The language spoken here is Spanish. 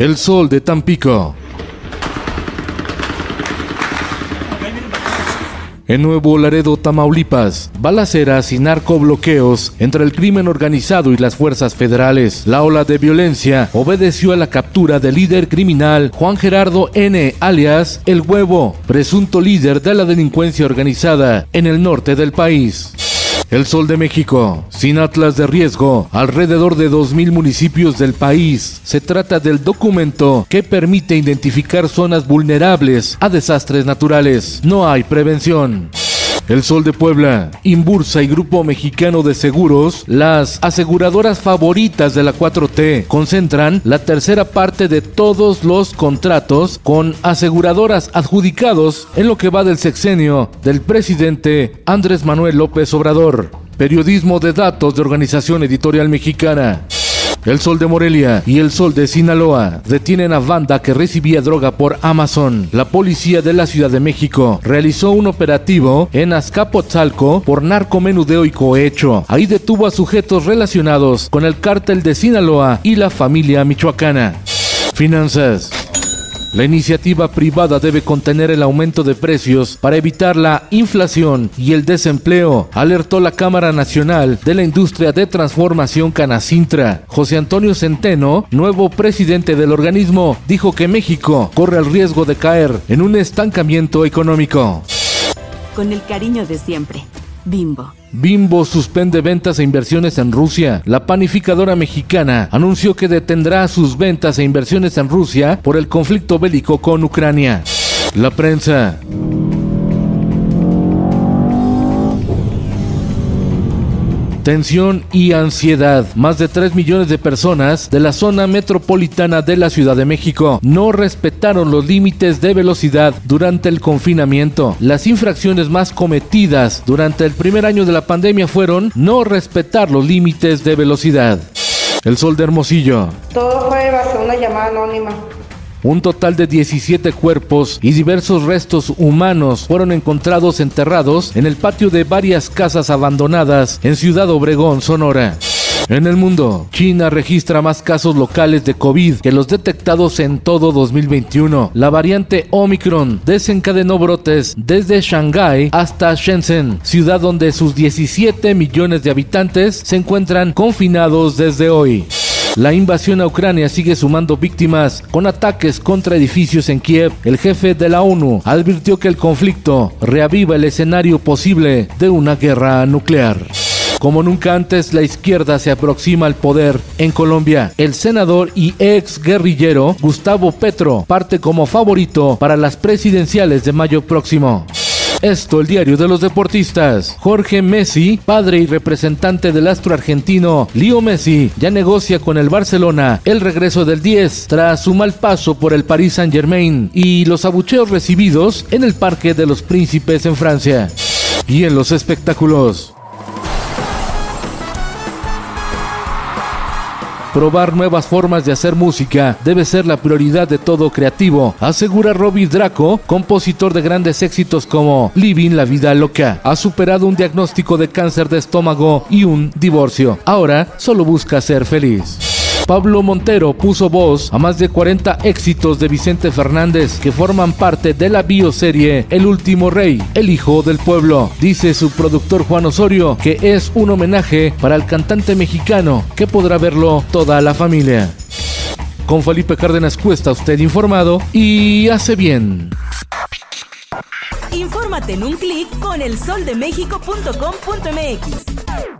El sol de Tampico. En Nuevo Laredo, Tamaulipas, balaceras y narcobloqueos entre el crimen organizado y las fuerzas federales. La ola de violencia obedeció a la captura del líder criminal Juan Gerardo N., alias El Huevo, presunto líder de la delincuencia organizada en el norte del país. El Sol de México, sin atlas de riesgo, alrededor de 2.000 municipios del país. Se trata del documento que permite identificar zonas vulnerables a desastres naturales. No hay prevención. El Sol de Puebla, Imbursa y Grupo Mexicano de Seguros, las aseguradoras favoritas de la 4T, concentran la tercera parte de todos los contratos con aseguradoras adjudicados en lo que va del sexenio del presidente Andrés Manuel López Obrador. Periodismo de datos de Organización Editorial Mexicana. El Sol de Morelia y el Sol de Sinaloa detienen a banda que recibía droga por Amazon. La policía de la Ciudad de México realizó un operativo en Azcapotzalco por narcomenudeo y cohecho. Ahí detuvo a sujetos relacionados con el cártel de Sinaloa y la familia michoacana. Finanzas. La iniciativa privada debe contener el aumento de precios para evitar la inflación y el desempleo, alertó la Cámara Nacional de la Industria de Transformación Canacintra. José Antonio Centeno, nuevo presidente del organismo, dijo que México corre el riesgo de caer en un estancamiento económico. Con el cariño de siempre. Bimbo. Bimbo suspende ventas e inversiones en Rusia. La panificadora mexicana anunció que detendrá sus ventas e inversiones en Rusia por el conflicto bélico con Ucrania. La prensa. Tensión y ansiedad. Más de 3 millones de personas de la zona metropolitana de la Ciudad de México no respetaron los límites de velocidad durante el confinamiento. Las infracciones más cometidas durante el primer año de la pandemia fueron no respetar los límites de velocidad. El sol de Hermosillo. Todo fue bajo una llamada anónima. Un total de 17 cuerpos y diversos restos humanos fueron encontrados enterrados en el patio de varias casas abandonadas en Ciudad Obregón, Sonora. En el mundo, China registra más casos locales de COVID que los detectados en todo 2021. La variante Omicron desencadenó brotes desde Shanghái hasta Shenzhen, ciudad donde sus 17 millones de habitantes se encuentran confinados desde hoy. La invasión a Ucrania sigue sumando víctimas con ataques contra edificios en Kiev. El jefe de la ONU advirtió que el conflicto reaviva el escenario posible de una guerra nuclear. Como nunca antes, la izquierda se aproxima al poder en Colombia. El senador y ex guerrillero Gustavo Petro parte como favorito para las presidenciales de mayo próximo. Esto, el diario de los deportistas. Jorge Messi, padre y representante del astro argentino Leo Messi, ya negocia con el Barcelona el regreso del 10 tras su mal paso por el Paris Saint Germain y los abucheos recibidos en el Parque de los Príncipes en Francia. Y en los espectáculos. Probar nuevas formas de hacer música debe ser la prioridad de todo creativo, asegura Robbie Draco, compositor de grandes éxitos como Living la vida loca. Ha superado un diagnóstico de cáncer de estómago y un divorcio. Ahora solo busca ser feliz. Pablo Montero puso voz a más de 40 éxitos de Vicente Fernández que forman parte de la bioserie El último rey, el hijo del pueblo. Dice su productor Juan Osorio que es un homenaje para el cantante mexicano que podrá verlo toda la familia. Con Felipe Cárdenas Cuesta usted informado y hace bien. Infórmate en un clic con elsoldemexico.com.mx.